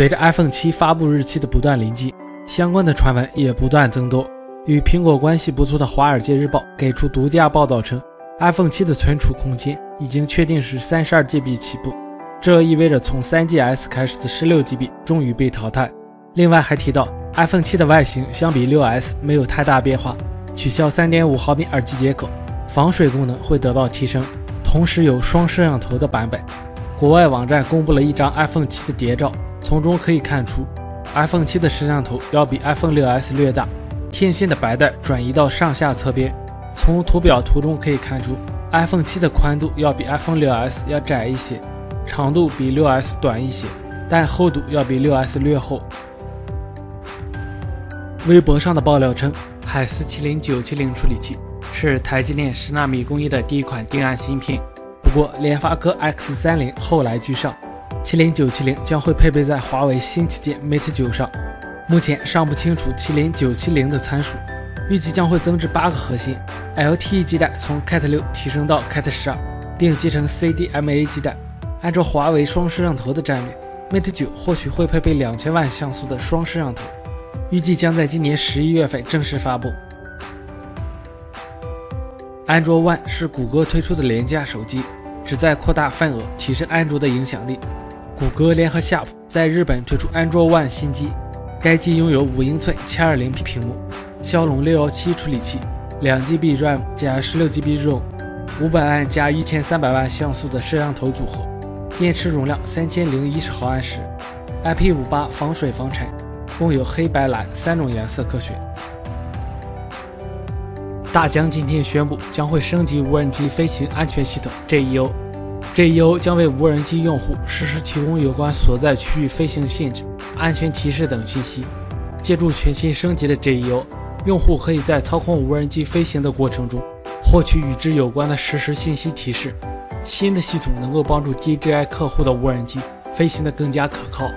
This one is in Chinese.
随着 iPhone 7发布日期的不断临近，相关的传闻也不断增多。与苹果关系不错的《华尔街日报》给出独家报道称，iPhone 7的存储空间已经确定是 32GB 起步，这意味着从 3GS 开始的 16GB 终于被淘汰。另外还提到，iPhone 7的外形相比 6S 没有太大变化，取消3.5毫米耳机接口，防水功能会得到提升，同时有双摄像头的版本。国外网站公布了一张 iPhone 7的谍照，从中可以看出，iPhone 7的摄像头要比 iPhone 6S 略大。天线的白带转移到上下侧边，从图表图中可以看出，iPhone 7的宽度要比 iPhone 6S 要窄一些，长度比 6S 短一些，但厚度要比 6S 略厚。微博上的爆料称，海思麒麟970处理器是台积电十纳米工艺的第一款定案芯片，不过联发科 X30 后来居上，麒麟970将会配备在华为新旗舰 Mate 9上。目前尚不清楚麒麟970的参数，预计将会增至八个核心，LTE 基带从 Cat 六提升到 Cat 十二，并集成 CDMA 基带。按照华为双摄像头的战略，Mate 九或许会配备两千万像素的双摄像头，预计将在今年十一月份正式发布。安卓 One 是谷歌推出的廉价手机，旨在扩大份额，提升安卓的影响力。谷歌联合夏普在日本推出安卓 One 新机。该机拥有五英寸 720P 屏幕，骁龙617处理器，2GB RAM 加 16GB ROM，五百万加一千三百万像素的摄像头组合，电池容量三千零一十毫安时，IP58 防水防尘，共有黑白蓝三种颜色可选。大疆今天宣布将会升级无人机飞行安全系统 GEO JEO 将为无人机用户实时提供有关所在区域飞行限制。安全提示等信息。借助全新升级的 JEO，用户可以在操控无人机飞行的过程中，获取与之有关的实时信息提示。新的系统能够帮助 DJI 客户的无人机飞行的更加可靠。